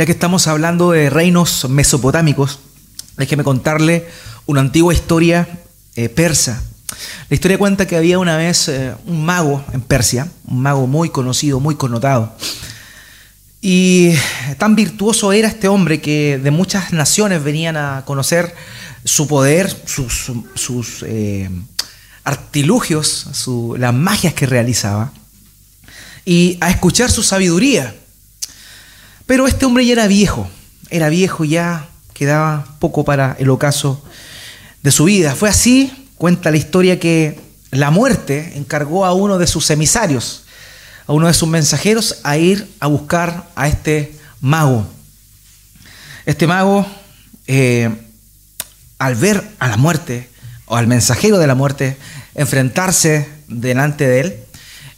ya que estamos hablando de reinos mesopotámicos, déjeme contarle una antigua historia eh, persa. La historia cuenta que había una vez eh, un mago en Persia, un mago muy conocido, muy connotado. Y tan virtuoso era este hombre que de muchas naciones venían a conocer su poder, sus, eh, artilugios, las magias que realizaba, y a escuchar su sabiduría. Pero este hombre ya era viejo, era viejo ya, quedaba poco para el ocaso de su vida. Fue así, cuenta la historia, que la muerte encargó a uno de sus emisarios, a uno de sus mensajeros, a ir a buscar a este mago. Este mago, eh, al ver a la muerte, o al mensajero de la muerte, enfrentarse delante de él,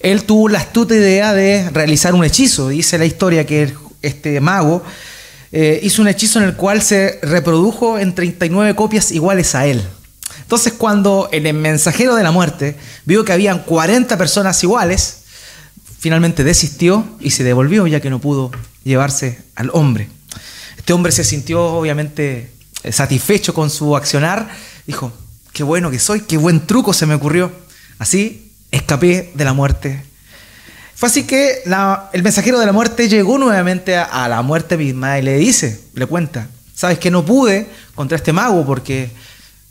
él tuvo la astuta idea de realizar un hechizo. Dice la historia que este mago eh, hizo un hechizo en el cual se reprodujo en 39 copias iguales a él. Entonces cuando el mensajero de la muerte vio que habían 40 personas iguales, finalmente desistió y se devolvió ya que no pudo llevarse al hombre. Este hombre se sintió obviamente satisfecho con su accionar, dijo, qué bueno que soy, qué buen truco se me ocurrió. Así escapé de la muerte. Fue así que el mensajero de la muerte llegó nuevamente a, la muerte misma y le dice, le cuenta, sabes que no pude contra este mago porque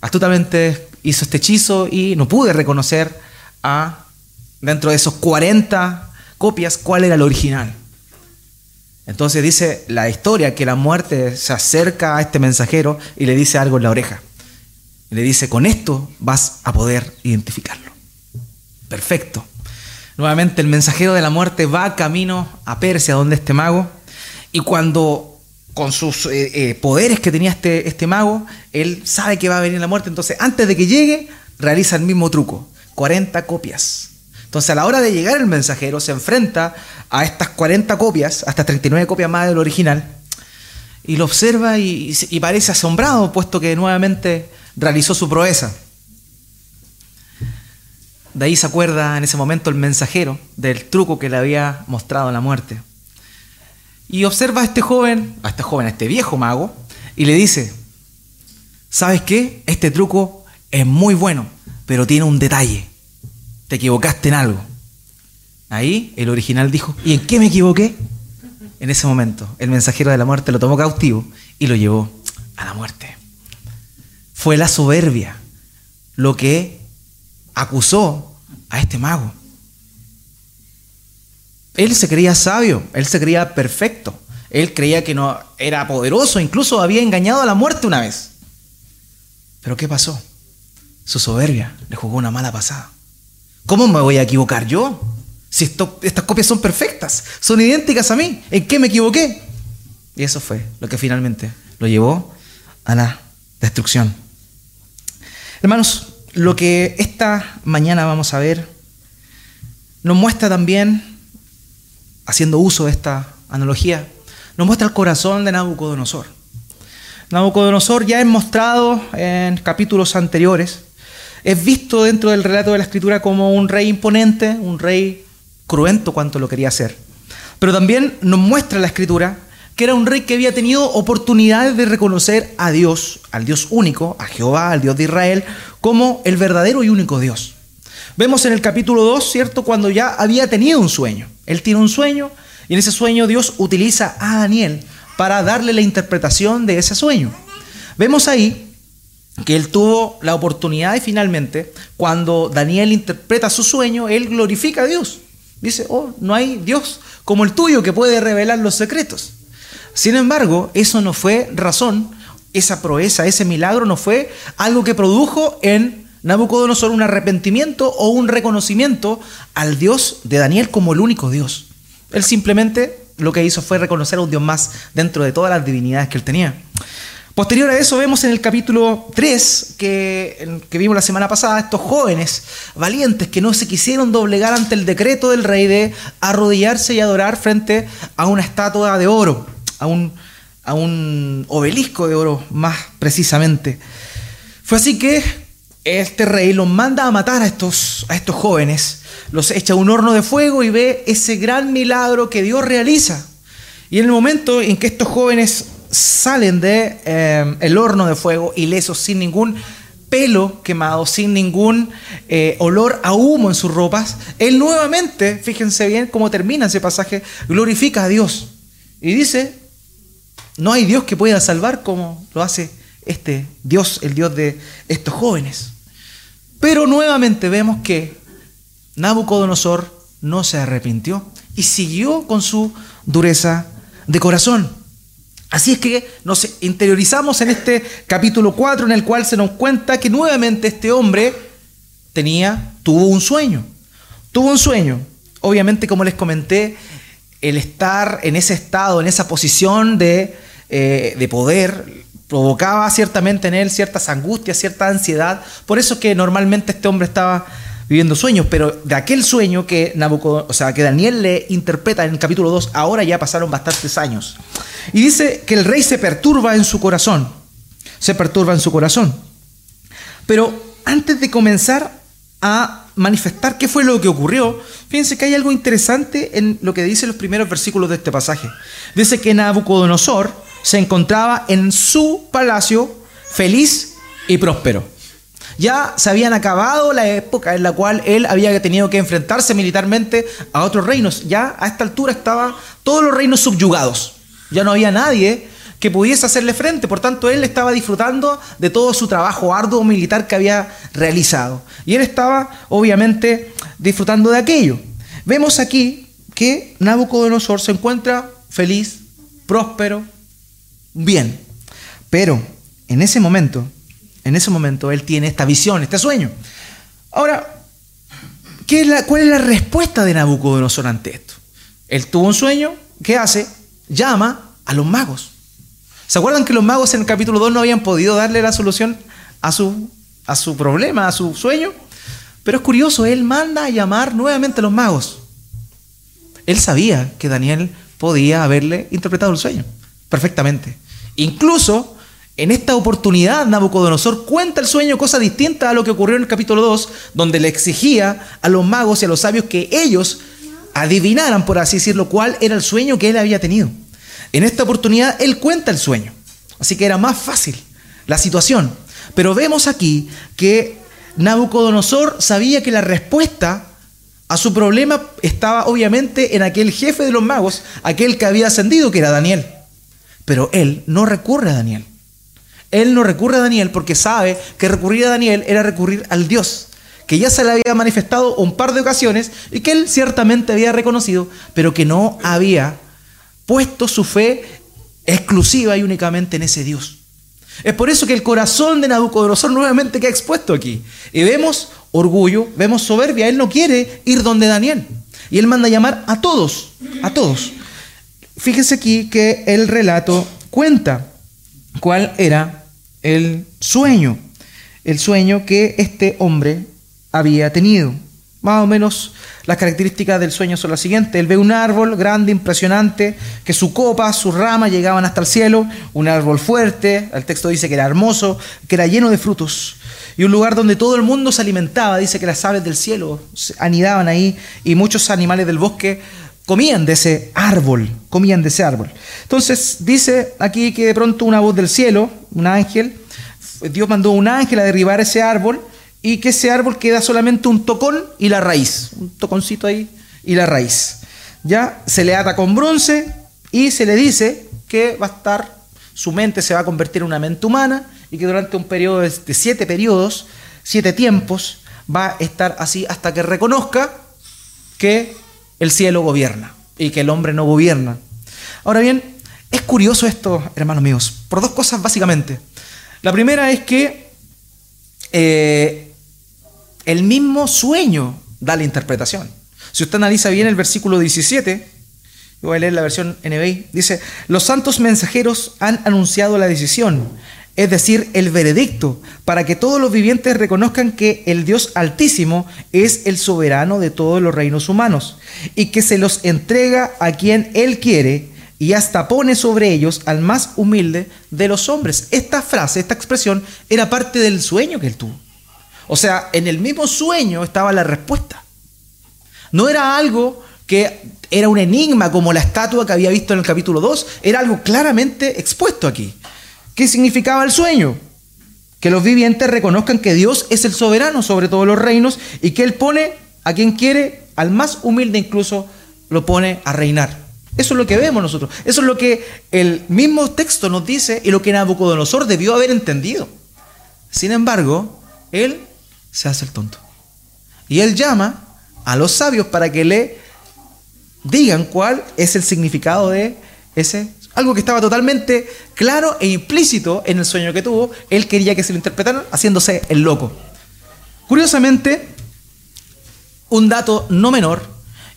astutamente hizo este hechizo y no pude reconocer a, dentro de esos 40 copias, cuál era el original. Entonces dice la historia que la muerte se acerca a este mensajero y le dice algo en la oreja. le dice, con esto vas a poder identificarlo. Perfecto. Nuevamente el mensajero de la muerte va camino a Persia, donde este mago, y cuando con sus eh, eh, poderes que tenía este, este mago, él sabe que va a venir la muerte, entonces antes de que llegue, realiza el mismo truco, 40 copias. Entonces a la hora de llegar el mensajero se enfrenta a estas 40 copias, hasta 39 copias más del original, y lo observa y, y parece asombrado, puesto que nuevamente realizó su proeza. De ahí se acuerda en ese momento el mensajero del truco que le había mostrado la muerte. Y observa a este joven, a este joven, a este viejo mago, y le dice, ¿sabes qué? Este truco es muy bueno, pero tiene un detalle. Te equivocaste en algo. Ahí el original dijo, ¿y en qué me equivoqué? En ese momento, el mensajero de la muerte lo tomó cautivo y lo llevó a la muerte. Fue la soberbia lo que acusó a este mago. Él se creía sabio, él se creía perfecto, él creía que no era poderoso, incluso había engañado a la muerte una vez. Pero ¿qué pasó? Su soberbia le jugó una mala pasada. ¿Cómo me voy a equivocar yo? Si estas copias son perfectas, son idénticas a mí, ¿en qué me equivoqué? Y eso fue lo que finalmente lo llevó a la destrucción. Hermanos, lo que esta mañana vamos a ver nos muestra también, haciendo uso de esta analogía, nos muestra el corazón de Nabucodonosor. Nabucodonosor ya es mostrado en capítulos anteriores, es visto dentro del relato de la escritura como un rey imponente, un rey cruento cuanto lo quería hacer. Pero también nos muestra la escritura que era un rey que había tenido oportunidades de reconocer a Dios, al Dios único, a Jehová, al Dios de Israel, como el verdadero y único Dios. Vemos en el capítulo 2, ¿cierto? Cuando ya había tenido un sueño. Él tiene un sueño y en ese sueño Dios utiliza a Daniel para darle la interpretación de ese sueño. Vemos ahí que él tuvo la oportunidad y finalmente, cuando Daniel interpreta su sueño, él glorifica a Dios. Dice, oh, no hay Dios como el tuyo que puede revelar los secretos. Sin embargo, eso no fue razón, esa proeza, ese milagro no fue algo que produjo en Nabucodonosor un arrepentimiento o un reconocimiento al Dios de Daniel como el único Dios. Él simplemente lo que hizo fue reconocer a un Dios más dentro de todas las divinidades que él tenía. Posterior a eso vemos en el capítulo 3 que, que, vimos la semana pasada estos jóvenes valientes que no se quisieron doblegar ante el decreto del rey de arrodillarse y adorar frente a una estatua de oro a un, a un obelisco de oro más precisamente. Fue así que este rey los manda a matar a estos, a estos jóvenes, los echa a un horno de fuego y ve ese gran milagro que Dios realiza. Y en el momento en que estos jóvenes salen de eh, el horno de fuego ilesos, sin ningún pelo quemado, sin ningún eh, olor a humo en sus ropas, él nuevamente, fíjense bien cómo termina ese pasaje, glorifica a Dios. Y dice, no hay Dios que pueda salvar como lo hace este Dios, el Dios de estos jóvenes. Pero nuevamente vemos que Nabucodonosor no se arrepintió y siguió con su dureza de corazón. Así es que nos interiorizamos en este capítulo 4 en el cual se nos cuenta que nuevamente este hombre tenía, tuvo un sueño. Tuvo un sueño. Obviamente, como les comenté, el estar en ese estado, en esa posición de, eh, de poder, provocaba ciertamente en él ciertas angustias, cierta ansiedad. Por eso es que normalmente este hombre estaba viviendo sueños, pero de aquel sueño que, o sea, que Daniel le interpreta en el capítulo 2, ahora ya pasaron bastantes años. Y dice que el rey se perturba en su corazón, se perturba en su corazón. Pero antes de comenzar a manifestar qué fue lo que ocurrió, fíjense que hay algo interesante en lo que dicen los primeros versículos de este pasaje. Dice que Nabucodonosor se encontraba en su palacio feliz y próspero. Ya se habían acabado la época en la cual él había tenido que enfrentarse militarmente a otros reinos. Ya a esta altura estaban todos los reinos subyugados. Ya no había nadie que pudiese hacerle frente. Por tanto, él estaba disfrutando de todo su trabajo arduo militar que había realizado. Y él estaba, obviamente, disfrutando de aquello. Vemos aquí que Nabucodonosor se encuentra feliz, próspero, bien. Pero en ese momento en ese momento él tiene esta visión, este sueño. Ahora, ¿qué es la, ¿cuál es la respuesta de Nabucodonosor ante esto? Él tuvo un sueño, ¿qué hace? Llama a los magos. ¿Se acuerdan que los magos en el capítulo 2 no habían podido darle la solución a su, a su problema, a su sueño? Pero es curioso, él manda a llamar nuevamente a los magos. Él sabía que Daniel podía haberle interpretado el sueño perfectamente. Incluso en esta oportunidad, Nabucodonosor cuenta el sueño cosa distinta a lo que ocurrió en el capítulo 2, donde le exigía a los magos y a los sabios que ellos adivinaran, por así decirlo, cuál era el sueño que él había tenido. En esta oportunidad, él cuenta el sueño. Así que era más fácil la situación. Pero vemos aquí que Nabucodonosor sabía que la respuesta a su problema estaba obviamente en aquel jefe de los magos, aquel que había ascendido, que era Daniel. Pero él no recurre a Daniel. Él no recurre a Daniel porque sabe que recurrir a Daniel era recurrir al Dios, que ya se le había manifestado un par de ocasiones y que él ciertamente había reconocido, pero que no había puesto su fe exclusiva y únicamente en ese Dios. Es por eso que el corazón de Nabucodonosor nuevamente queda expuesto aquí. Y vemos orgullo, vemos soberbia. Él no quiere ir donde Daniel. Y él manda llamar a todos, a todos. Fíjese aquí que el relato cuenta cuál era el sueño, el sueño que este hombre había tenido. Más o menos las características del sueño son las siguientes. Él ve un árbol grande, impresionante, que su copa, sus ramas llegaban hasta el cielo, un árbol fuerte, el texto dice que era hermoso, que era lleno de frutos, y un lugar donde todo el mundo se alimentaba, dice que las aves del cielo anidaban ahí y muchos animales del bosque comían de ese árbol, comían de ese árbol. Entonces dice aquí que de pronto una voz del cielo, un ángel, Dios mandó un ángel a derribar ese árbol y que ese árbol queda solamente un tocón y la raíz, un toconcito ahí y la raíz. Ya se le ata con bronce y se le dice que va a estar, su mente se va a convertir en una mente humana y que durante un periodo de siete periodos, siete tiempos, va a estar así hasta que reconozca que el cielo gobierna y que el hombre no gobierna. Ahora bien, es curioso esto, hermanos míos, por dos cosas básicamente. La primera es que eh, el mismo sueño da la interpretación. Si usted analiza bien el versículo 17, voy a leer la versión NBI, dice, los santos mensajeros han anunciado la decisión es decir, el veredicto, para que todos los vivientes reconozcan que el Dios Altísimo es el soberano de todos los reinos humanos, y que se los entrega a quien Él quiere, y hasta pone sobre ellos al más humilde de los hombres. Esta frase, esta expresión, era parte del sueño que él tuvo. O sea, en el mismo sueño estaba la respuesta. No era algo que era un enigma como la estatua que había visto en el capítulo 2, era algo claramente expuesto aquí. ¿Qué significaba el sueño? Que los vivientes reconozcan que Dios es el soberano sobre todos los reinos y que Él pone a quien quiere, al más humilde incluso, lo pone a reinar. Eso es lo que vemos nosotros. Eso es lo que el mismo texto nos dice y lo que Nabucodonosor debió haber entendido. Sin embargo, él se hace el tonto. Y él llama a los sabios para que le digan cuál es el significado de ese algo que estaba totalmente claro e implícito en el sueño que tuvo. Él quería que se lo interpretaran haciéndose el loco. Curiosamente, un dato no menor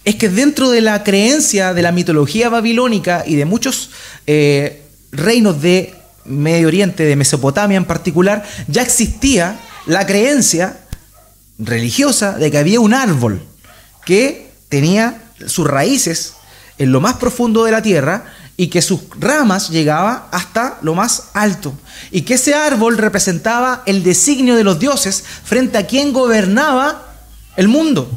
es que dentro de la creencia de la mitología babilónica y de muchos eh, reinos de Medio Oriente, de Mesopotamia en particular, ya existía la creencia religiosa de que había un árbol que tenía sus raíces en lo más profundo de la tierra y que sus ramas llegaban hasta lo más alto y que ese árbol representaba el designio de los dioses frente a quien gobernaba el mundo.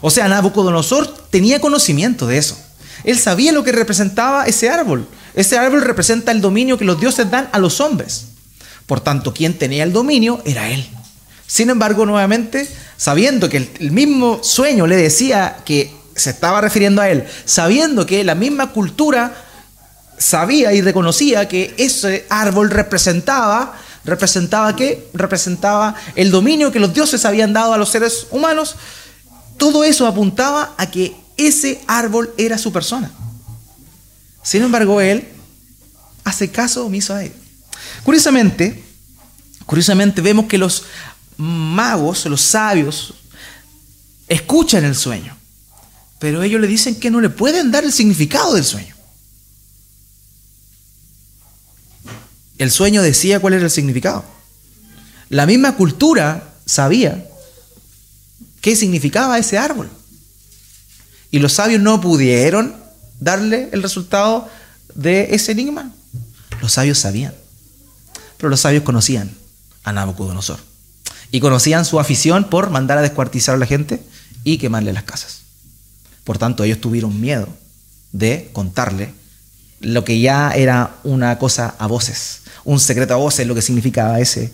O sea, Nabucodonosor tenía conocimiento de eso. Él sabía lo que representaba ese árbol. Ese árbol representa el dominio que los dioses dan a los hombres. Por tanto, quien tenía el dominio era él. Sin embargo, nuevamente, sabiendo que el, mismo sueño le decía que se estaba refiriendo a él, sabiendo que la misma cultura sabía y reconocía que ese árbol representaba, representaba qué? Representaba el dominio que los dioses habían dado a los seres humanos, todo eso apuntaba a que ese árbol era su persona. Sin embargo, él hace caso omiso a él. Curiosamente, curiosamente vemos que los magos, los sabios, escuchan el sueño, pero ellos le dicen que no le pueden dar el significado del sueño. El sueño decía cuál era el significado. La misma cultura sabía qué significaba ese árbol. Y los sabios no pudieron darle el resultado de ese enigma. Los sabios sabían. Pero los sabios conocían a Nabucodonosor. Y conocían su afición por mandar a descuartizar a la gente y quemarle las casas. Por tanto, ellos tuvieron miedo de contarle lo que ya era una cosa a voces, un secreto a voces, lo que significaba ese,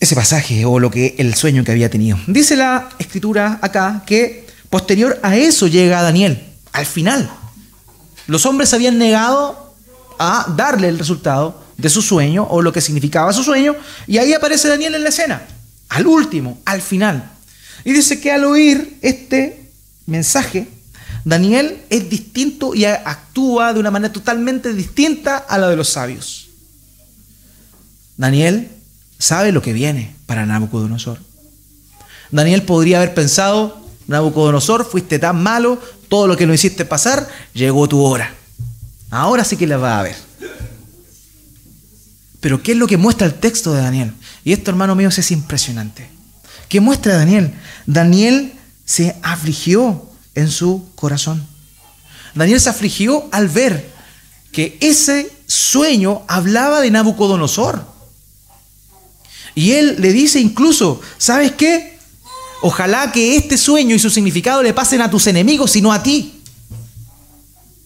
ese pasaje o lo que el sueño que había tenido. Dice la escritura acá que posterior a eso llega Daniel, al final. Los hombres habían negado a darle el resultado de su sueño o lo que significaba su sueño y ahí aparece Daniel en la escena, al último, al final. Y dice que al oír este mensaje, Daniel es distinto y actúa de una manera totalmente distinta a la de los sabios. Daniel sabe lo que viene para Nabucodonosor. Daniel podría haber pensado, Nabucodonosor, fuiste tan malo, todo lo que no hiciste pasar, llegó tu hora. Ahora sí que la va a ver. Pero ¿qué es lo que muestra el texto de Daniel? Y esto, hermano mío, es impresionante. ¿Qué muestra Daniel? Daniel se afligió en su corazón. Daniel se afligió al ver que ese sueño hablaba de Nabucodonosor. Y él le dice incluso, ¿sabes qué? Ojalá que este sueño y su significado le pasen a tus enemigos y no a ti.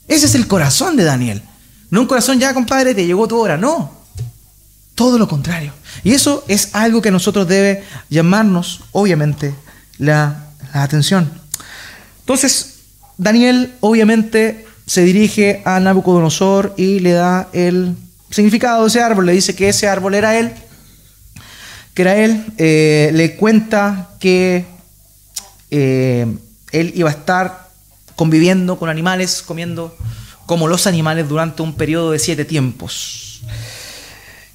Ese es el corazón de Daniel. No un corazón ya, compadre, te llegó tu hora. No. Todo lo contrario. Y eso es algo que a nosotros debe llamarnos, obviamente, la, atención. Entonces, Daniel obviamente se dirige a Nabucodonosor y le da el significado de ese árbol. Le dice que ese árbol era él que era él, eh, le cuenta que eh, él iba a estar conviviendo con animales, comiendo como los animales durante un periodo de siete tiempos.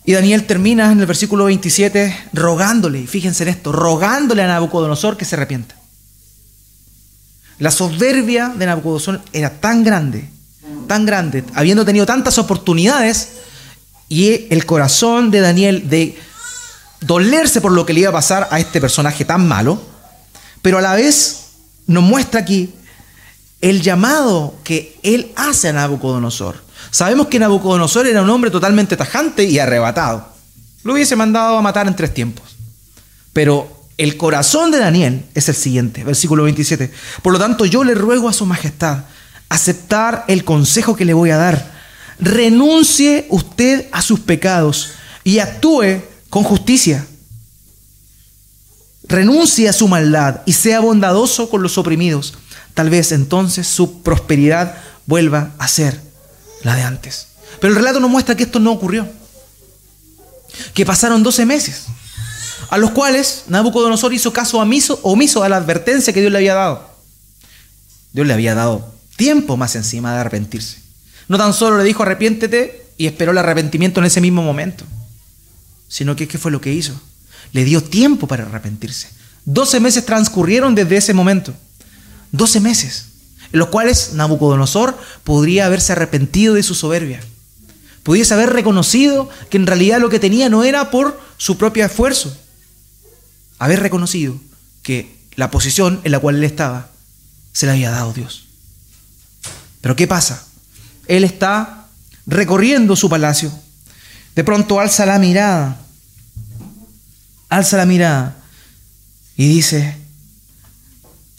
Y Daniel termina en el versículo 27 rogándole, fíjense en esto, rogándole a Nabucodonosor que se arrepienta. La soberbia de Nabucodonosor era tan grande, tan grande, habiendo tenido tantas oportunidades, y el corazón de Daniel de dolerse por lo que le iba a pasar a este personaje tan malo, pero a la vez nos muestra aquí el llamado que él hace a Nabucodonosor. Sabemos que Nabucodonosor era un hombre totalmente tajante y arrebatado. Lo hubiese mandado a matar en tres tiempos. Pero el corazón de Daniel es el siguiente, versículo 27. Por lo tanto, yo le ruego a su majestad aceptar el consejo que le voy a dar. Renuncie usted a sus pecados y actúe con justicia. Renuncie a su maldad y sea bondadoso con los oprimidos. Tal vez entonces su prosperidad vuelva a ser la de antes. Pero el relato nos muestra que esto no ocurrió. Que pasaron 12 meses a los cuales Nabucodonosor hizo caso omiso, omiso a la advertencia que Dios le había dado. Dios le había dado tiempo más encima de arrepentirse. No tan solo le dijo arrepiéntete y esperó el arrepentimiento en ese mismo momento, sino que ¿qué fue lo que hizo? Le dio tiempo para arrepentirse. Doce meses transcurrieron desde ese momento. Doce meses, en los cuales Nabucodonosor podría haberse arrepentido de su soberbia. Pudiese haber reconocido que en realidad lo que tenía no era por su propio esfuerzo, haber reconocido que la posición en la cual él estaba se la había dado Dios. Pero ¿qué pasa? Él está recorriendo su palacio. De pronto alza la mirada, alza la mirada y dice,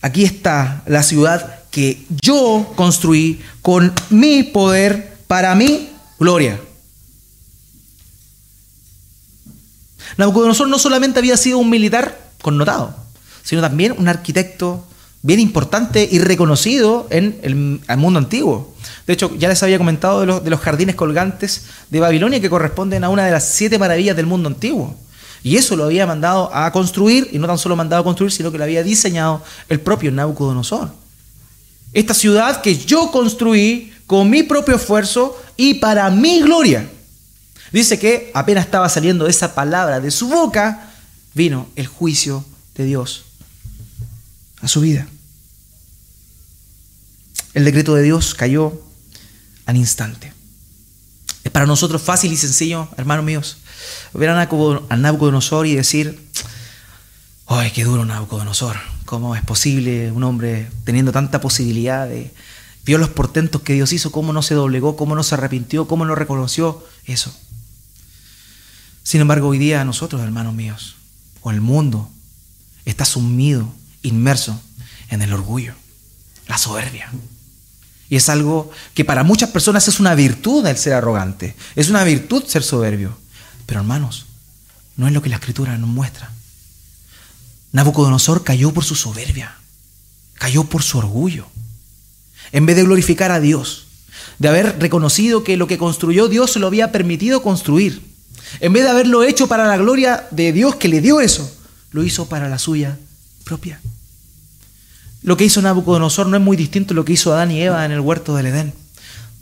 aquí está la ciudad que yo construí con mi poder para mi gloria. Nabucodonosor no solamente había sido un militar connotado, sino también un arquitecto bien importante y reconocido en el, mundo antiguo. De hecho, ya les había comentado de los, de los jardines colgantes de Babilonia que corresponden a una de las siete maravillas del mundo antiguo. Y eso lo había mandado a construir, y no tan solo mandado a construir, sino que lo había diseñado el propio Nabucodonosor. Esta ciudad que yo construí con mi propio esfuerzo y para mi gloria. Dice que apenas estaba saliendo esa palabra de su boca, vino el juicio de Dios a su vida. El decreto de Dios cayó al instante. Es para nosotros fácil y sencillo, hermanos míos, ver a Nabucodonosor y decir, ¡ay, qué duro Nabucodonosor! ¿Cómo es posible un hombre teniendo tanta posibilidad de... Vio los portentos que Dios hizo, cómo no se doblegó, cómo no se arrepintió, cómo no reconoció eso. Sin embargo, hoy día nosotros, hermanos míos, o el mundo, está sumido, inmerso en el orgullo, la soberbia. Y es algo que para muchas personas es una virtud el ser arrogante, es una virtud ser soberbio. Pero hermanos, no es lo que la escritura nos muestra. Nabucodonosor cayó por su soberbia, cayó por su orgullo. En vez de glorificar a Dios, de haber reconocido que lo que construyó Dios lo había permitido construir, en vez de haberlo hecho para la gloria de Dios que le dio eso, lo hizo para la suya propia. Lo que hizo Nabucodonosor no es muy distinto a lo que hizo Adán y Eva en el huerto del Edén.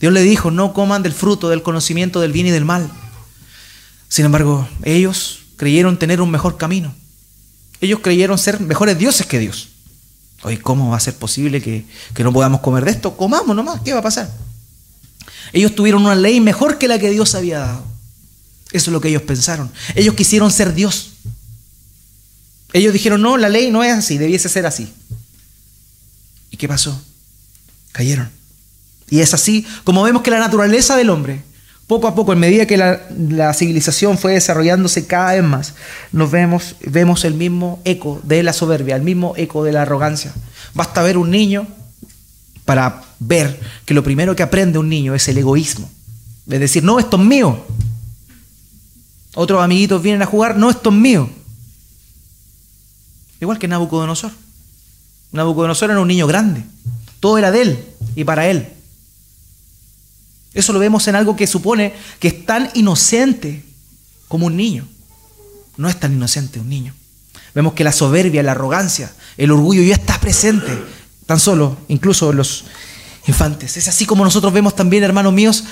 Dios le dijo, no coman del fruto del conocimiento del bien y del mal. Sin embargo, ellos creyeron tener un mejor camino. Ellos creyeron ser mejores dioses que Dios. Hoy, ¿cómo va a ser posible que, que no podamos comer de esto? Comamos nomás, ¿qué va a pasar? Ellos tuvieron una ley mejor que la que Dios había dado. Eso es lo que ellos pensaron. Ellos quisieron ser Dios. Ellos dijeron, no, la ley no es así, debiese ser así. ¿Y qué pasó? Cayeron. Y es así como vemos que la naturaleza del hombre, poco a poco, en medida que la, civilización fue desarrollándose cada vez más, nos vemos, vemos el mismo eco de la soberbia, el mismo eco de la arrogancia. Basta ver un niño para ver que lo primero que aprende un niño es el egoísmo. Es decir, no, esto es mío. Otros amiguitos vienen a jugar, no, esto es mío. Igual que Nabucodonosor. Nabucodonosor era un niño grande. Todo era de él y para él. Eso lo vemos en algo que supone que es tan inocente como un niño. No es tan inocente un niño. Vemos que la soberbia, la arrogancia, el orgullo ya está presente, tan solo, incluso en los infantes. Es así como nosotros vemos también, hermanos míos,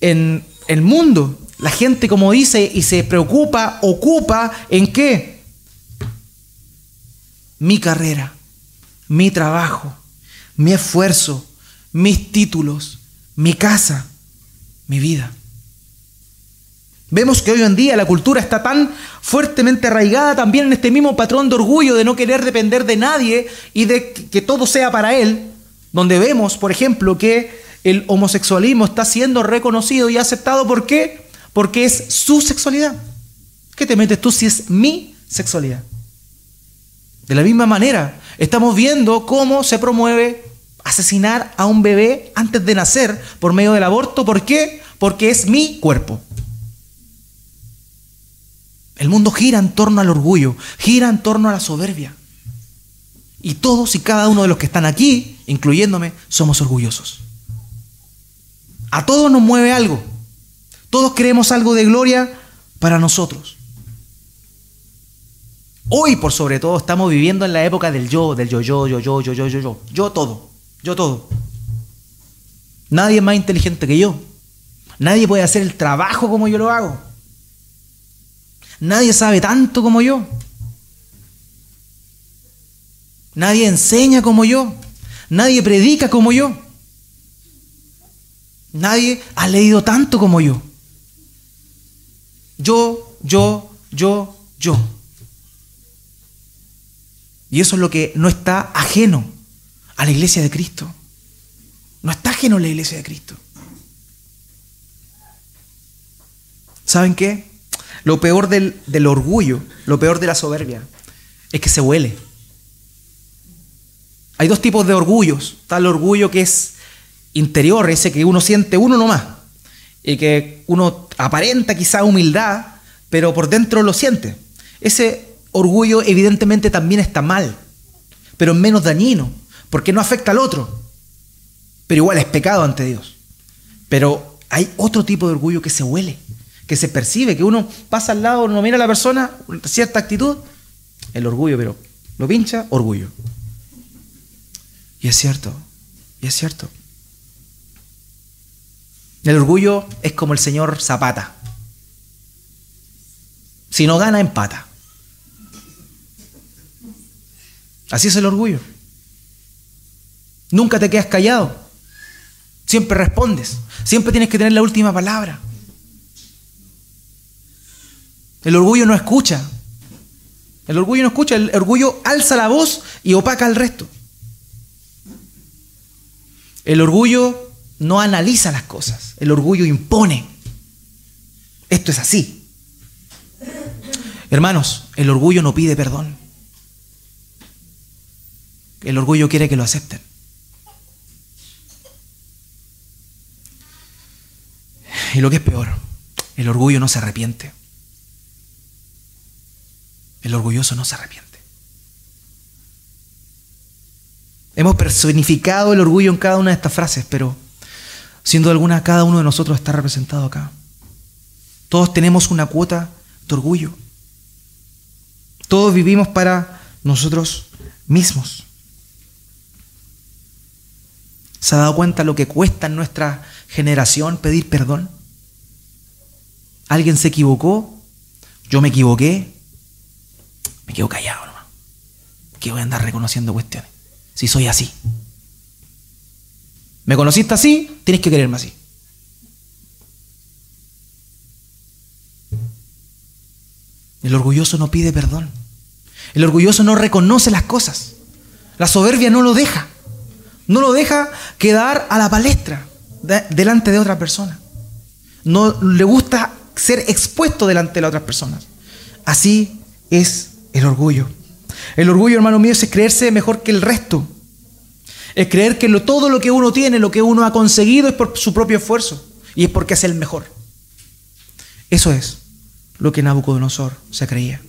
en el mundo la gente, como dice, y se preocupa, ocupa en qué? Mi carrera, mi trabajo, mi esfuerzo, mis títulos, mi casa, mi vida. Vemos que hoy en día la cultura está tan fuertemente arraigada también en este mismo patrón de orgullo de no querer depender de nadie y de que todo sea para él, donde vemos, por ejemplo, que el homosexualismo está siendo reconocido y aceptado. ¿Por qué? Porque es su sexualidad. ¿Qué te metes tú si es mi sexualidad? De la misma manera, estamos viendo cómo se promueve asesinar a un bebé antes de nacer por medio del aborto. ¿Por qué? Porque es mi cuerpo. El mundo gira en torno al orgullo, gira en torno a la soberbia. Y todos y cada uno de los que están aquí, incluyéndome, somos orgullosos. A todos nos mueve algo. Todos queremos algo de gloria para nosotros. Hoy, por sobre todo, estamos viviendo en la época del yo, del yo, yo, yo, yo, yo, yo, yo, yo, yo todo, yo todo. Nadie es más inteligente que yo. Nadie puede hacer el trabajo como yo lo hago. Nadie sabe tanto como yo. Nadie enseña como yo. Nadie predica como yo. Nadie ha leído tanto como yo. Yo, yo, yo, yo. Y eso es lo que no está ajeno a la iglesia de Cristo. No está ajeno a la iglesia de Cristo. ¿Saben qué? Lo peor del, del orgullo, lo peor de la soberbia, es que se huele. Hay dos tipos de orgullos. Está el orgullo que es interior, ese que uno siente uno nomás. Y que uno aparenta quizá humildad, pero por dentro lo siente. Ese orgullo evidentemente también está mal, pero es menos dañino, porque no afecta al otro. Pero igual es pecado ante Dios. Pero hay otro tipo de orgullo que se huele, que se percibe, que uno pasa al lado, uno mira a la persona, cierta actitud, el orgullo, pero lo pincha, orgullo. Y es cierto, y es cierto. El orgullo es como el señor Zapata. Si no gana, empata. Así es el orgullo. Nunca te quedas callado. Siempre respondes. Siempre tienes que tener la última palabra. El orgullo no escucha. El orgullo no escucha. El orgullo alza la voz y opaca al resto. El orgullo no analiza las cosas, el orgullo impone. Esto es así. Hermanos, el orgullo no pide perdón. El orgullo quiere que lo acepten. Y lo que es peor, el orgullo no se arrepiente. El orgulloso no se arrepiente. Hemos personificado el orgullo en cada una de estas frases, pero siendo alguna, cada uno de nosotros está representado acá. Todos tenemos una cuota de orgullo. Todos vivimos para nosotros mismos. ¿Se ha dado cuenta lo que cuesta en nuestra generación pedir perdón? ¿Alguien se equivocó? Yo me equivoqué. Me quedo callado nomás. Voy a andar reconociendo cuestiones si soy así. ¿Me conociste así? Tienes que quererme así. El orgulloso no pide perdón. El orgulloso no reconoce las cosas. La soberbia no lo deja. No lo deja quedar a la palestra delante de otra persona. No le gusta ser expuesto delante de otras personas. Así es el orgullo. El orgullo, hermano mío, es creerse mejor que el resto. Es creer que todo lo que uno tiene, lo que uno ha conseguido es por su propio esfuerzo y es porque es el mejor. Eso es lo que Nabucodonosor se creía.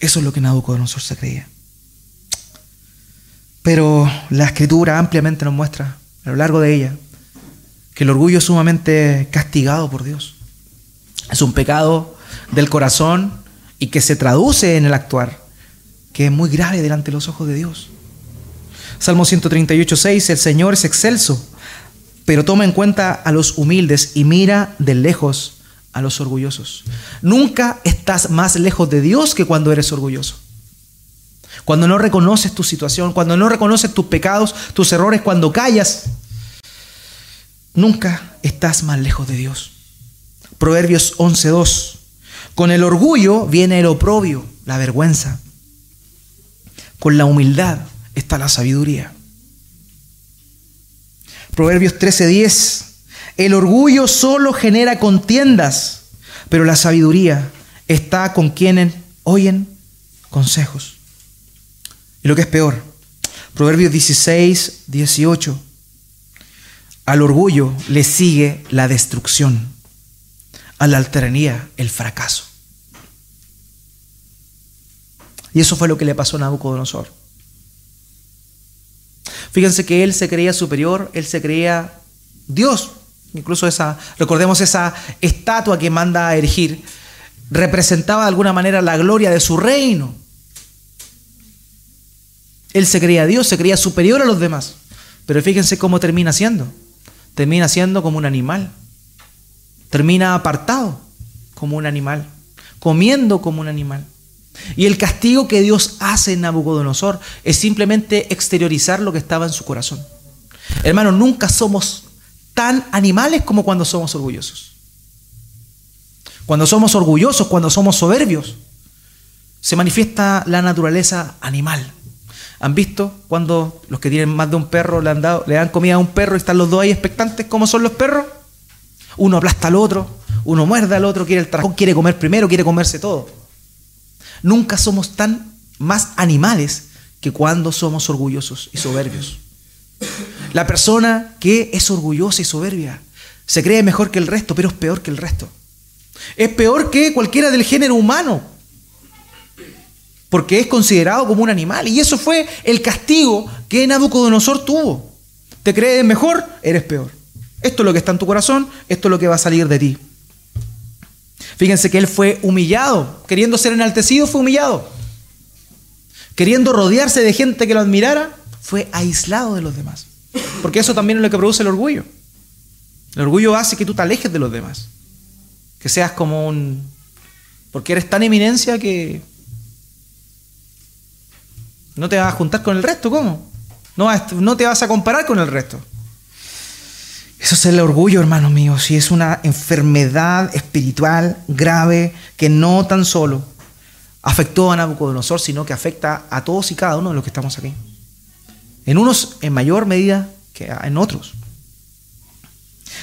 Eso es lo que Nabucodonosor se creía. Pero la escritura ampliamente nos muestra, a lo largo de ella, que el orgullo es sumamente castigado por Dios. Es un pecado del corazón y que se traduce en el actuar, que es muy grave delante de los ojos de Dios. Salmo 138, 6, el Señor es excelso, pero toma en cuenta a los humildes y mira de lejos a los orgullosos. Nunca estás más lejos de Dios que cuando eres orgulloso. Cuando no reconoces tu situación, cuando no reconoces tus pecados, tus errores, cuando callas, nunca estás más lejos de Dios. Proverbios 11.2. Con el orgullo viene el oprobio, la vergüenza. Con la humildad está la sabiduría. Proverbios 13:10. El orgullo solo genera contiendas, pero la sabiduría está con quienes oyen consejos. Y lo que es peor, Proverbios 16, 18. Al orgullo le sigue la destrucción, a la altanería el fracaso. Y eso fue lo que le pasó a Nabucodonosor. Fíjense que él se creía superior, él se creía Dios. Incluso esa, recordemos esa estatua que manda a erigir, representaba de alguna manera la gloria de su reino. Él se creía Dios, se creía superior a los demás. Pero fíjense cómo termina siendo. Termina siendo como un animal. Termina apartado como un animal. Comiendo como un animal. Y el castigo que Dios hace en Nabucodonosor es simplemente exteriorizar lo que estaba en su corazón. Hermanos, nunca somos tan animales como cuando somos orgullosos. Cuando somos orgullosos, cuando somos soberbios, se manifiesta la naturaleza animal. ¿Han visto cuando los que tienen más de un perro le, han dado, le dan comida a un perro y están los dos ahí expectantes como son los perros? Uno aplasta al otro, uno muerde al otro, quiere el trajón, quiere comer primero, quiere comerse todo. Nunca somos tan más animales que cuando somos orgullosos y soberbios. La persona que es orgullosa y soberbia se cree mejor que el resto, pero es peor que el resto. Es peor que cualquiera del género humano, porque es considerado como un animal. Y eso fue el castigo que Nabucodonosor tuvo. Te crees mejor, eres peor. Esto es lo que está en tu corazón, esto es lo que va a salir de ti. Fíjense que él fue humillado, queriendo ser enaltecido, fue humillado. Queriendo rodearse de gente que lo admirara, fue aislado de los demás. Porque eso también es lo que produce el orgullo. El orgullo hace que tú te alejes de los demás. Que seas como un... Porque eres tan eminencia que... No te vas a juntar con el resto, ¿cómo? No, no te vas a comparar con el resto. Eso es el orgullo, hermanos míos, y es una enfermedad espiritual grave que no tan solo afectó a Nabucodonosor, sino que afecta a todos y cada uno de los que estamos aquí. En unos en mayor medida que en otros.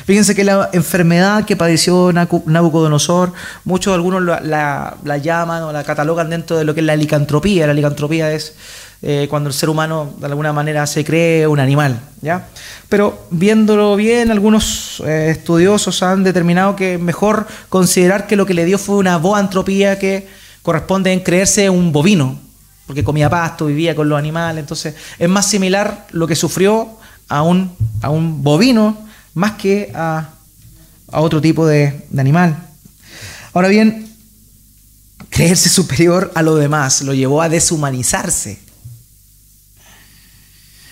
Fíjense que la enfermedad que padeció Nabucodonosor, muchos algunos la, la, llaman o la catalogan dentro de lo que es la licantropía. La licantropía es eh, cuando el ser humano de alguna manera se cree un animal. ¿ya? Pero viéndolo bien, algunos eh, estudiosos han determinado que mejor considerar que lo que le dio fue una boantropía que corresponde en creerse un bovino, porque comía pasto, vivía con los animales. Entonces es más similar lo que sufrió a un, a un bovino más que a, otro tipo de, de animal. Ahora bien, creerse superior a lo demás lo llevó a deshumanizarse.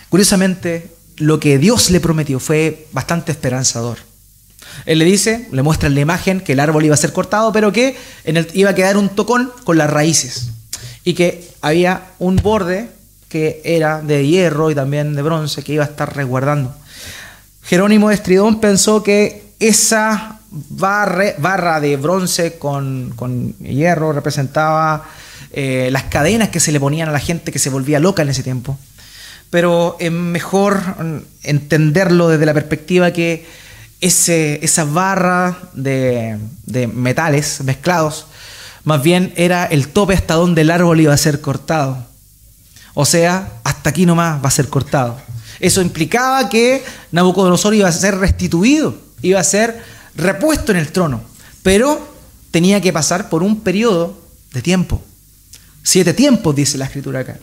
Curiosamente, lo que Dios le prometió fue bastante esperanzador. Él le dice, le muestra en la imagen que el árbol iba a ser cortado, pero que iba a quedar un tocón con las raíces. Y que había un borde que era de hierro y también de bronce que iba a estar resguardando. Jerónimo de Estridón pensó que esa barra de bronce con, hierro representaba eh, las cadenas que se le ponían a la gente que se volvía loca en ese tiempo. Pero es mejor entenderlo desde la perspectiva que ese, esa barra de, de metales mezclados más bien era el tope hasta donde el árbol iba a ser cortado. O sea, hasta aquí nomás va a ser cortado. Eso implicaba que Nabucodonosor iba a ser restituido, iba a ser repuesto en el trono, pero tenía que pasar por un periodo de tiempo. Siete tiempos, dice la escritura acá.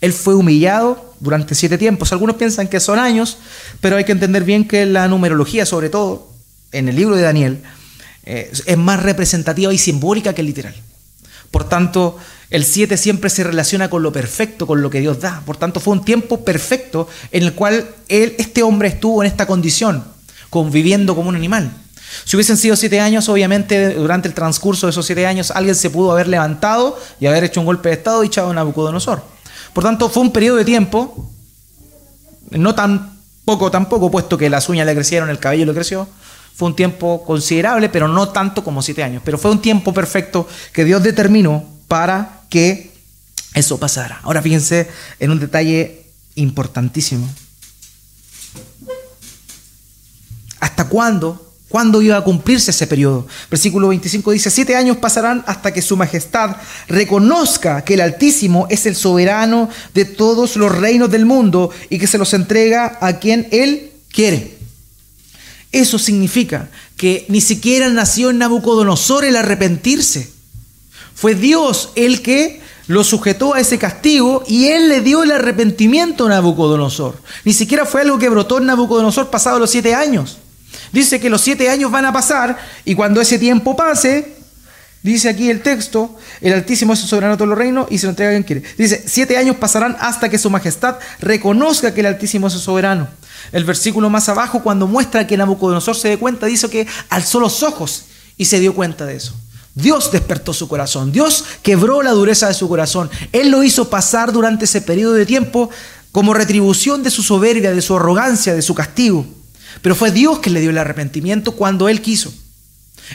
Él fue humillado durante siete tiempos. Algunos piensan que son años, pero hay que entender bien que la numerología, sobre todo en el libro de Daniel, eh, es más representativa y simbólica que literal. Por tanto, el 7 siempre se relaciona con lo perfecto, con lo que Dios da. Por tanto, fue un tiempo perfecto en el cual él, este hombre estuvo en esta condición, conviviendo como un animal. Si hubiesen sido siete años, obviamente durante el transcurso de esos siete años alguien se pudo haber levantado y haber hecho un golpe de Estado y echado a Nabucodonosor. Por tanto, fue un periodo de tiempo, no tan poco tampoco, puesto que las uñas le crecieron, el cabello le creció, fue un tiempo considerable, pero no tanto como siete años. Pero fue un tiempo perfecto que Dios determinó para que eso pasara. Ahora fíjense en un detalle importantísimo. ¿Hasta cuándo? ¿Cuándo iba a cumplirse ese periodo? Versículo 25 dice, siete años pasarán hasta que su majestad reconozca que el Altísimo es el soberano de todos los reinos del mundo y que se los entrega a quien él quiere. Eso significa que ni siquiera nació en Nabucodonosor el arrepentirse. Fue Dios el que lo sujetó a ese castigo y él le dio el arrepentimiento a Nabucodonosor. Ni siquiera fue algo que brotó en Nabucodonosor pasado los siete años. Dice que los siete años van a pasar y cuando ese tiempo pase, dice aquí el texto, el Altísimo es soberano de todos los reinos y se lo entrega quien quiere. Dice, siete años pasarán hasta que su majestad reconozca que el Altísimo es soberano. El versículo más abajo, cuando muestra que Nabucodonosor se dé cuenta, dice que alzó los ojos y se dio cuenta de eso. Dios despertó su corazón, Dios quebró la dureza de su corazón. Él lo hizo pasar durante ese periodo de tiempo como retribución de su soberbia, de su arrogancia, de su castigo. Pero fue Dios que le dio el arrepentimiento cuando Él quiso.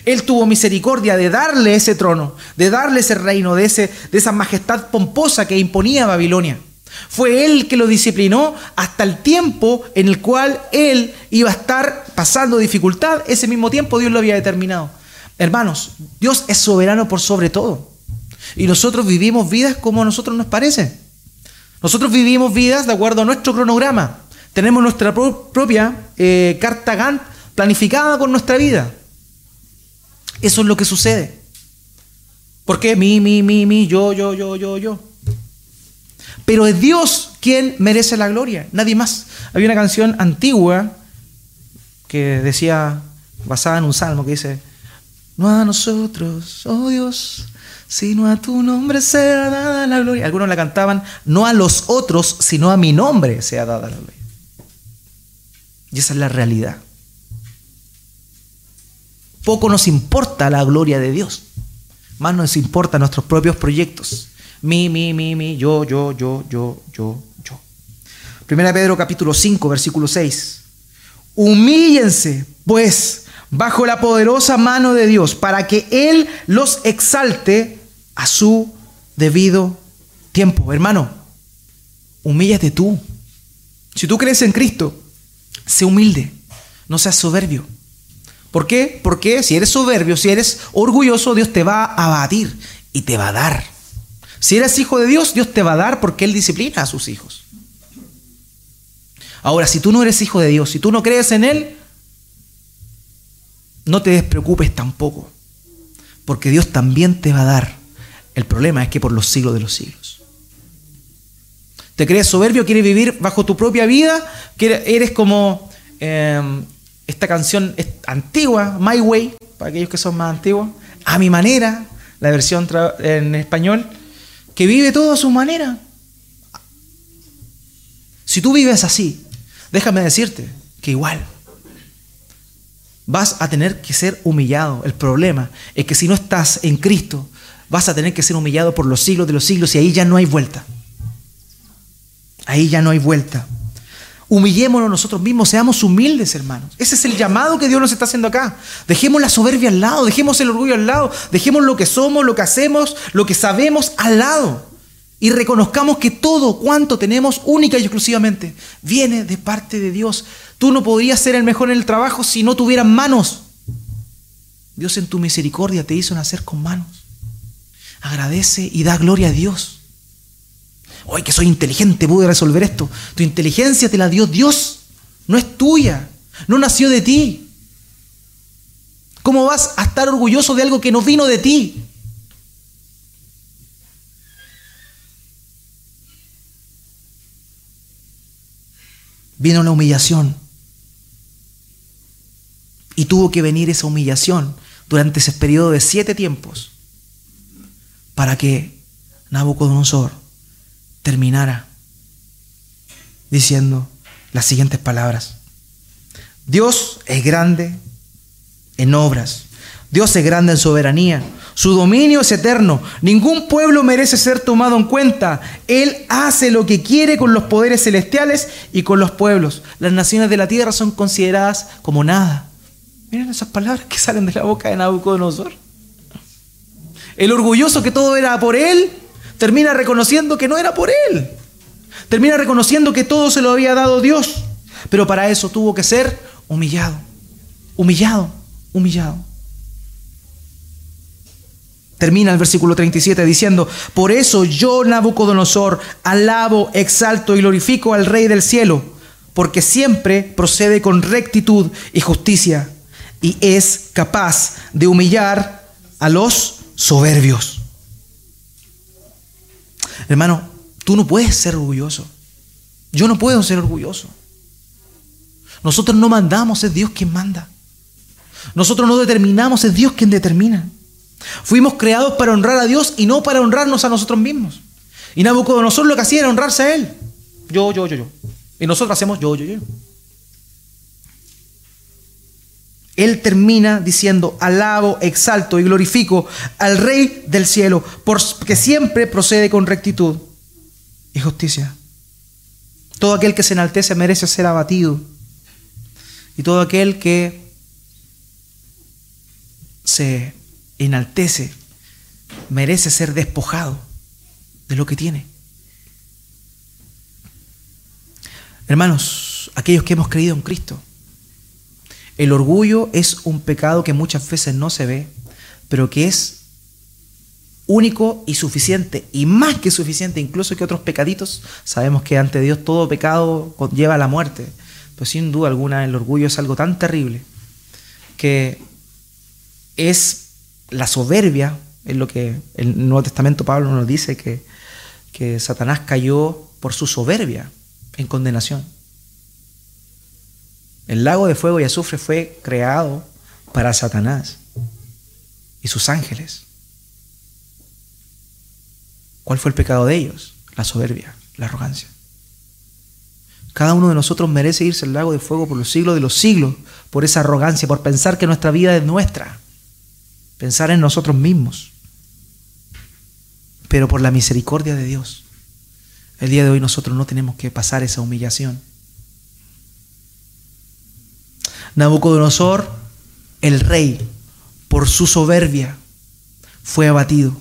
Él tuvo misericordia de darle ese trono, de darle ese reino, de, ese, de esa majestad pomposa que imponía Babilonia. Fue Él que lo disciplinó hasta el tiempo en el cual Él iba a estar pasando dificultad. Ese mismo tiempo Dios lo había determinado. Hermanos, Dios es soberano por sobre todo. Y nosotros vivimos vidas como a nosotros nos parece. Nosotros vivimos vidas de acuerdo a nuestro cronograma. Tenemos nuestra propia eh, carta Gantt planificada con nuestra vida. Eso es lo que sucede. ¿Por qué? Mi, mi, mi, mi, yo, yo, yo, yo, yo. Pero es Dios quien merece la gloria, nadie más. Había una canción antigua que decía, basada en un salmo, que dice, no a nosotros, oh Dios, sino a tu nombre sea dada la gloria. Algunos la cantaban, no a los otros, sino a mi nombre sea dada la gloria. Y esa es la realidad. Poco nos importa la gloria de Dios, más nos importan nuestros propios proyectos. Mi, mi, mi, mi, yo, yo, yo, yo, yo, yo. Primera Pedro capítulo 5, versículo 6. Humíllense, pues, bajo la poderosa mano de Dios, para que Él los exalte a su debido tiempo. Hermano, humíllate tú. Si tú crees en Cristo, Sé humilde, no seas soberbio. ¿Por qué? Porque si eres soberbio, si eres orgulloso, Dios te va a abatir y te va a dar. Si eres hijo de Dios, Dios te va a dar porque Él disciplina a sus hijos. Ahora, si tú no eres hijo de Dios, si tú no crees en Él, no te despreocupes tampoco, porque Dios también te va a dar. El problema es que por los siglos de los siglos. ¿Te crees soberbio? ¿Quieres vivir bajo tu propia vida? ¿Eres como em, esta canción antigua, My Way, para aquellos que son más antiguos? A mi manera, la versión en español, que vive todo a su manera. Si tú vives así, déjame decirte que igual vas a tener que ser humillado. El problema es que si no estás en Cristo, vas a tener que ser humillado por los siglos de los siglos y ahí ya no hay vuelta. Ahí ya no hay vuelta. Humillémonos nosotros mismos, seamos humildes, hermanos. Ese es el llamado que Dios nos está haciendo acá. Dejemos la soberbia al lado, dejemos el orgullo al lado, dejemos lo que somos, lo que hacemos, lo que sabemos al lado. Y reconozcamos que todo cuanto tenemos única y exclusivamente viene de parte de Dios. Tú no podrías ser el mejor en el trabajo si no tuvieras manos. Dios en tu misericordia te hizo nacer con manos. Agradece y da gloria a Dios. Hoy que soy inteligente, pude resolver esto. Tu inteligencia te la dio Dios, no es tuya, no nació de ti. ¿Cómo vas a estar orgulloso de algo que no vino de ti? Vino una humillación. Y tuvo que venir esa humillación durante ese periodo de siete tiempos para que Nabucodonosor terminara diciendo las siguientes palabras. Dios es grande en obras. Dios es grande en soberanía. Su dominio es eterno. Ningún pueblo merece ser tomado en cuenta. Él hace lo que quiere con los poderes celestiales y con los pueblos. Las naciones de la tierra son consideradas como nada. Miren esas palabras que salen de la boca de Nabucodonosor. El orgulloso que todo era por él, termina reconociendo que no era por él. Termina reconociendo que todo se lo había dado Dios. Pero para eso tuvo que ser humillado. Humillado. humillado. Termina el versículo 37 diciendo, por eso yo, Nabucodonosor, alabo, exalto y glorifico al Rey del cielo, porque siempre procede con rectitud y justicia, y es capaz de humillar a los soberbios. Hermano, tú no puedes ser orgulloso. Yo no puedo ser orgulloso. Nosotros no mandamos, es Dios quien manda. Nosotros no determinamos, es Dios quien determina. Fuimos creados para honrar a Dios y no para honrarnos a nosotros mismos. Y Nabucodonosor lo que hacía era honrarse a Él. Yo, yo, yo, yo. Y nosotros hacemos yo, yo, yo. Él termina diciendo, alabo, exalto y glorifico al Rey del cielo, porque siempre procede con rectitud y justicia. Todo aquel que se enaltece merece ser abatido. Y todo aquel que se enaltece, merece ser despojado de lo que tiene. Hermanos, aquellos que hemos creído en Cristo, el orgullo es un pecado que muchas veces no se ve, pero que es único y suficiente, y más que suficiente, incluso que otros pecaditos. Sabemos que ante Dios todo pecado lleva a la muerte, pero sin duda alguna el orgullo es algo tan terrible que es la soberbia, es lo que el Nuevo Testamento Pablo nos dice que, que Satanás cayó por su soberbia en condenación. El lago de fuego y azufre fue creado para Satanás y sus ángeles. ¿Cuál fue el pecado de ellos? La soberbia, la arrogancia. Cada uno de nosotros merece irse al lago de fuego por los siglos de los siglos, por esa arrogancia, por pensar que nuestra vida es nuestra pensar en nosotros mismos. Pero por la misericordia de Dios, el día de hoy nosotros no tenemos que pasar esa humillación. Nabucodonosor, el rey, por su soberbia, fue abatido.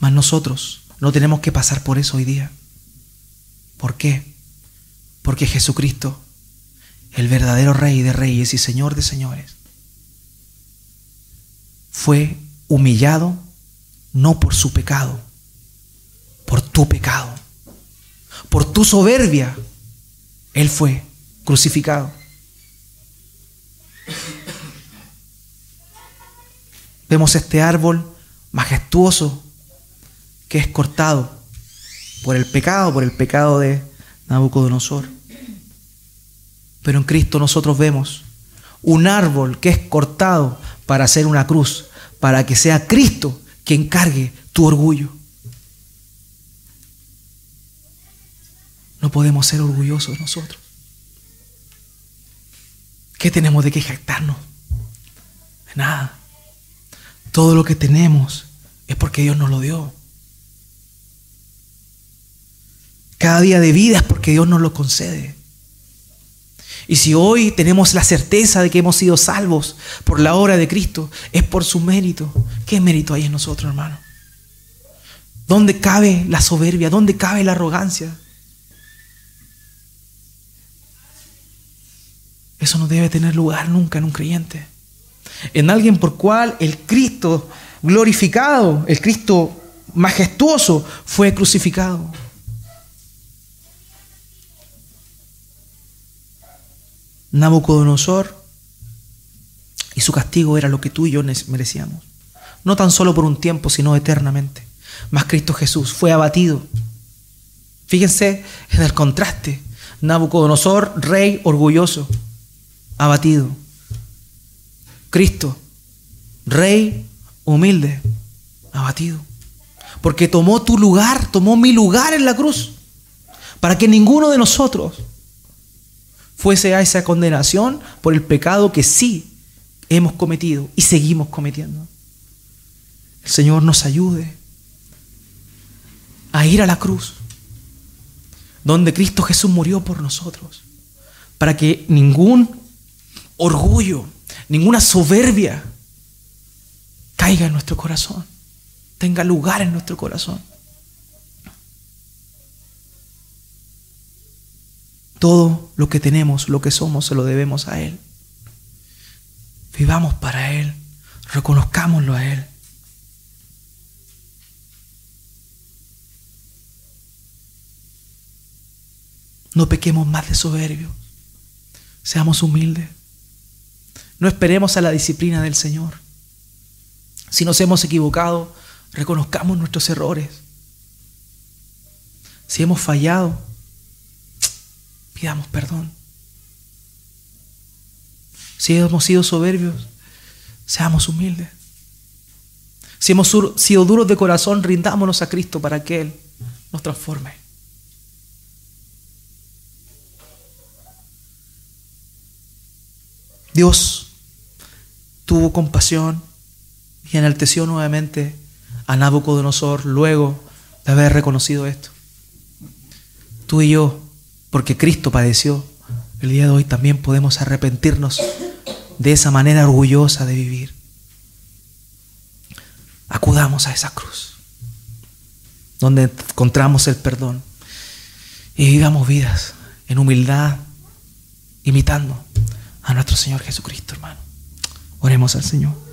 Mas nosotros no tenemos que pasar por eso hoy día. ¿Por qué? Porque Jesucristo, el verdadero Rey de Reyes y Señor de Señores, fue humillado no por su pecado, por tu pecado, por tu soberbia. Él fue crucificado. Vemos este árbol majestuoso que es cortado por el pecado, por el pecado de Nabucodonosor. Pero en Cristo nosotros vemos un árbol que es cortado para hacer una cruz, para que sea Cristo quien cargue tu orgullo. No podemos ser orgullosos nosotros. ¿Qué tenemos de qué jactarnos? nada. Todo lo que tenemos es porque Dios nos lo dio. Cada día de vida es porque Dios nos lo concede. Y si hoy tenemos la certeza de que hemos sido salvos por la obra de Cristo, es por su mérito. ¿Qué mérito hay en nosotros, hermano? ¿Dónde cabe la soberbia? ¿Dónde cabe la arrogancia? Eso no debe tener lugar nunca en un creyente. En alguien por cual el Cristo glorificado, el Cristo majestuoso fue crucificado. Nabucodonosor y su castigo era lo que tú y yo merecíamos. No tan solo por un tiempo, sino eternamente. Mas Cristo Jesús fue abatido. Fíjense en el contraste. Nabucodonosor, rey orgulloso, abatido. Cristo, rey humilde, abatido. Porque tomó tu lugar, tomó mi lugar en la cruz. Para que ninguno de nosotros fuese a esa condenación por el pecado que sí hemos cometido y seguimos cometiendo. El Señor nos ayude a ir a la cruz, donde Cristo Jesús murió por nosotros, para que ningún orgullo, ninguna soberbia caiga en nuestro corazón, tenga lugar en nuestro corazón. Todo lo que tenemos, lo que somos, se lo debemos a Él. Vivamos para Él. Reconozcámoslo a Él. No pequemos más de soberbio. Seamos humildes. No esperemos a la disciplina del Señor. Si nos hemos equivocado, reconozcamos nuestros errores. Si hemos fallado, pidamos perdón. Si hemos sido soberbios, seamos humildes. Si hemos sido duros de corazón, rindámonos a Cristo para que Él nos transforme. Dios tuvo compasión y enalteció nuevamente a Nabucodonosor luego de haber reconocido esto. Tú y yo, porque Cristo padeció, el día de hoy también podemos arrepentirnos de esa manera orgullosa de vivir. Acudamos a esa cruz, donde encontramos el perdón y vivamos vidas en humildad, imitando a nuestro Señor Jesucristo, hermano. Oremos al Señor.